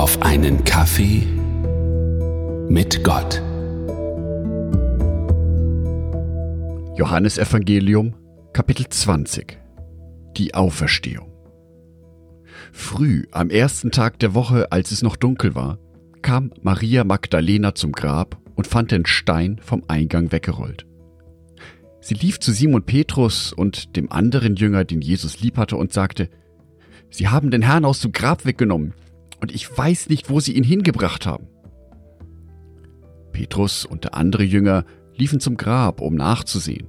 auf einen Kaffee mit Gott. Johannesevangelium Kapitel 20 Die Auferstehung Früh am ersten Tag der Woche, als es noch dunkel war, kam Maria Magdalena zum Grab und fand den Stein vom Eingang weggerollt. Sie lief zu Simon Petrus und dem anderen Jünger, den Jesus lieb hatte, und sagte, Sie haben den Herrn aus dem Grab weggenommen, und ich weiß nicht, wo Sie ihn hingebracht haben. Petrus und der andere Jünger liefen zum Grab, um nachzusehen.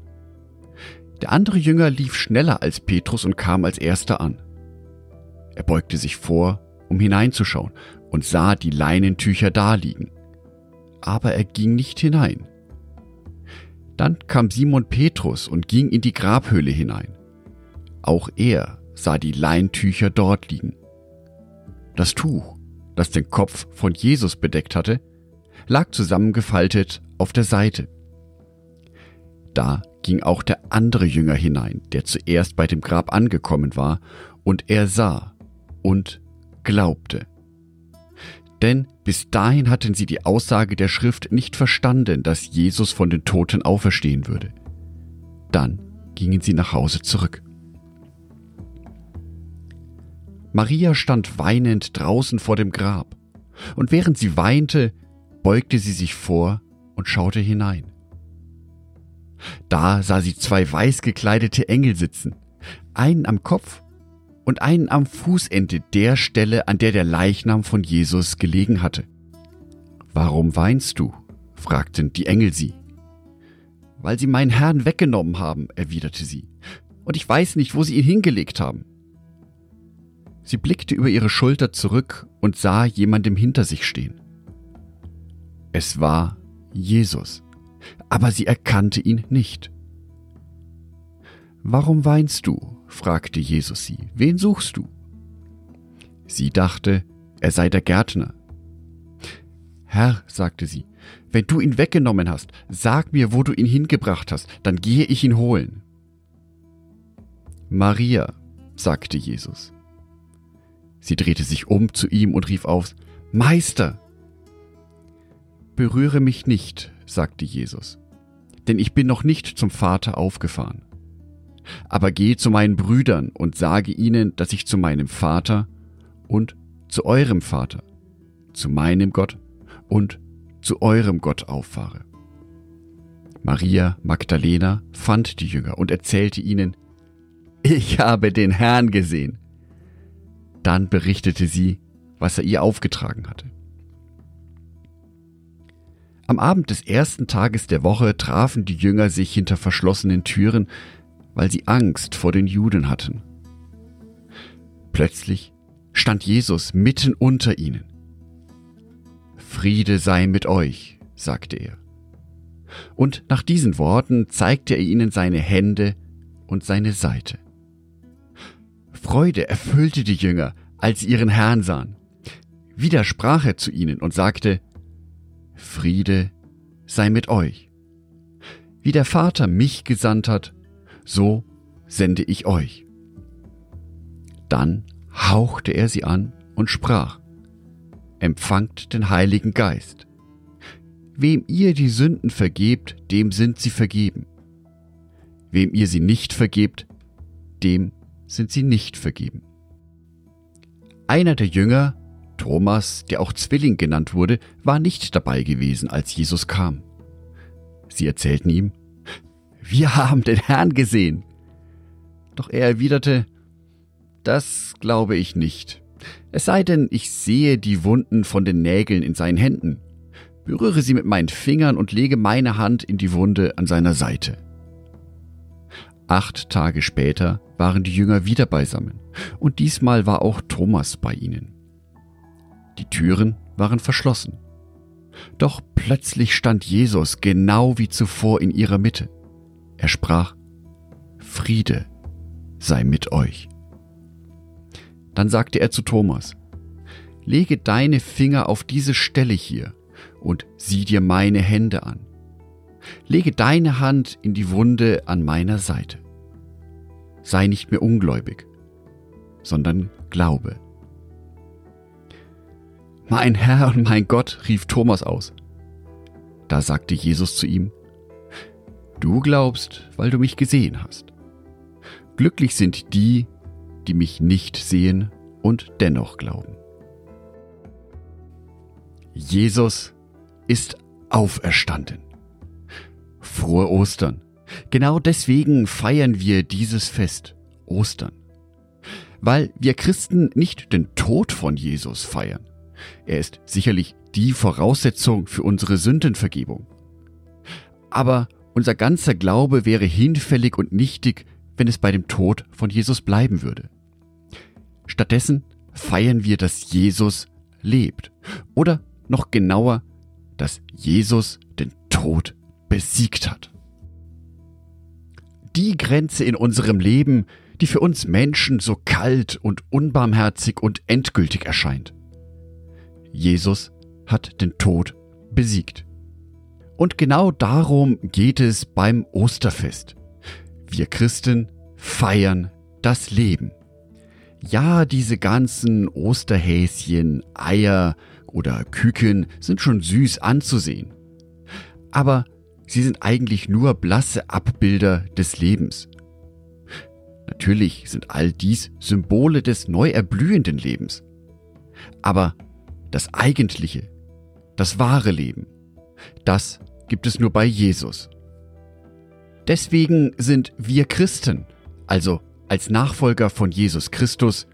Der andere Jünger lief schneller als Petrus und kam als erster an. Er beugte sich vor, um hineinzuschauen, und sah die Leinentücher daliegen. Aber er ging nicht hinein. Dann kam Simon Petrus und ging in die Grabhöhle hinein. Auch er sah die Leintücher dort liegen. Das Tuch, das den Kopf von Jesus bedeckt hatte, lag zusammengefaltet auf der Seite. Da ging auch der andere Jünger hinein, der zuerst bei dem Grab angekommen war, und er sah und glaubte. Denn bis dahin hatten sie die Aussage der Schrift nicht verstanden, dass Jesus von den Toten auferstehen würde. Dann gingen sie nach Hause zurück. Maria stand weinend draußen vor dem Grab, und während sie weinte, beugte sie sich vor und schaute hinein. Da sah sie zwei weiß gekleidete Engel sitzen, einen am Kopf und einen am Fußende der Stelle, an der der Leichnam von Jesus gelegen hatte. Warum weinst du? fragten die Engel sie. Weil sie meinen Herrn weggenommen haben, erwiderte sie, und ich weiß nicht, wo sie ihn hingelegt haben. Sie blickte über ihre Schulter zurück und sah jemandem hinter sich stehen. Es war Jesus, aber sie erkannte ihn nicht. Warum weinst du? fragte Jesus sie. Wen suchst du? Sie dachte, er sei der Gärtner. Herr, sagte sie, wenn du ihn weggenommen hast, sag mir, wo du ihn hingebracht hast, dann gehe ich ihn holen. Maria, sagte Jesus. Sie drehte sich um zu ihm und rief auf, Meister! Berühre mich nicht, sagte Jesus, denn ich bin noch nicht zum Vater aufgefahren. Aber geh zu meinen Brüdern und sage ihnen, dass ich zu meinem Vater und zu eurem Vater, zu meinem Gott und zu eurem Gott auffahre. Maria Magdalena fand die Jünger und erzählte ihnen, ich habe den Herrn gesehen. Dann berichtete sie, was er ihr aufgetragen hatte. Am Abend des ersten Tages der Woche trafen die Jünger sich hinter verschlossenen Türen, weil sie Angst vor den Juden hatten. Plötzlich stand Jesus mitten unter ihnen. Friede sei mit euch, sagte er. Und nach diesen Worten zeigte er ihnen seine Hände und seine Seite. Freude erfüllte die Jünger, als sie ihren Herrn sahen. Wieder sprach er zu ihnen und sagte, Friede sei mit euch. Wie der Vater mich gesandt hat, so sende ich euch. Dann hauchte er sie an und sprach, Empfangt den Heiligen Geist. Wem ihr die Sünden vergebt, dem sind sie vergeben. Wem ihr sie nicht vergebt, dem sind sie nicht vergeben. Einer der Jünger, Thomas, der auch Zwilling genannt wurde, war nicht dabei gewesen, als Jesus kam. Sie erzählten ihm, wir haben den Herrn gesehen. Doch er erwiderte, das glaube ich nicht. Es sei denn, ich sehe die Wunden von den Nägeln in seinen Händen, berühre sie mit meinen Fingern und lege meine Hand in die Wunde an seiner Seite. Acht Tage später waren die Jünger wieder beisammen, und diesmal war auch Thomas bei ihnen. Die Türen waren verschlossen. Doch plötzlich stand Jesus genau wie zuvor in ihrer Mitte. Er sprach, Friede sei mit euch. Dann sagte er zu Thomas, Lege deine Finger auf diese Stelle hier und sieh dir meine Hände an. Lege deine Hand in die Wunde an meiner Seite. Sei nicht mehr ungläubig, sondern glaube. Mein Herr und mein Gott, rief Thomas aus. Da sagte Jesus zu ihm, Du glaubst, weil du mich gesehen hast. Glücklich sind die, die mich nicht sehen und dennoch glauben. Jesus ist auferstanden. Frohe Ostern. Genau deswegen feiern wir dieses Fest, Ostern. Weil wir Christen nicht den Tod von Jesus feiern. Er ist sicherlich die Voraussetzung für unsere Sündenvergebung. Aber unser ganzer Glaube wäre hinfällig und nichtig, wenn es bei dem Tod von Jesus bleiben würde. Stattdessen feiern wir, dass Jesus lebt. Oder noch genauer, dass Jesus den Tod besiegt hat. Die Grenze in unserem Leben, die für uns Menschen so kalt und unbarmherzig und endgültig erscheint. Jesus hat den Tod besiegt. Und genau darum geht es beim Osterfest. Wir Christen feiern das Leben. Ja, diese ganzen Osterhäschen, Eier oder Küken sind schon süß anzusehen. Aber sie sind eigentlich nur blasse Abbilder des Lebens. Natürlich sind all dies Symbole des neu erblühenden Lebens. Aber das eigentliche, das wahre Leben, das gibt es nur bei Jesus. Deswegen sind wir Christen, also als Nachfolger von Jesus Christus,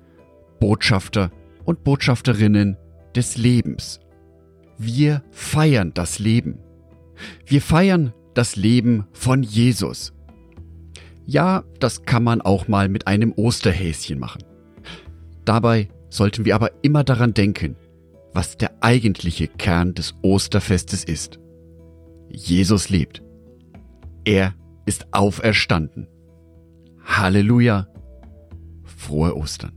Botschafter und Botschafterinnen des Lebens. Wir feiern das Leben. Wir feiern das Leben von Jesus. Ja, das kann man auch mal mit einem Osterhäschen machen. Dabei sollten wir aber immer daran denken, was der eigentliche Kern des Osterfestes ist. Jesus lebt. Er ist auferstanden. Halleluja. Frohe Ostern.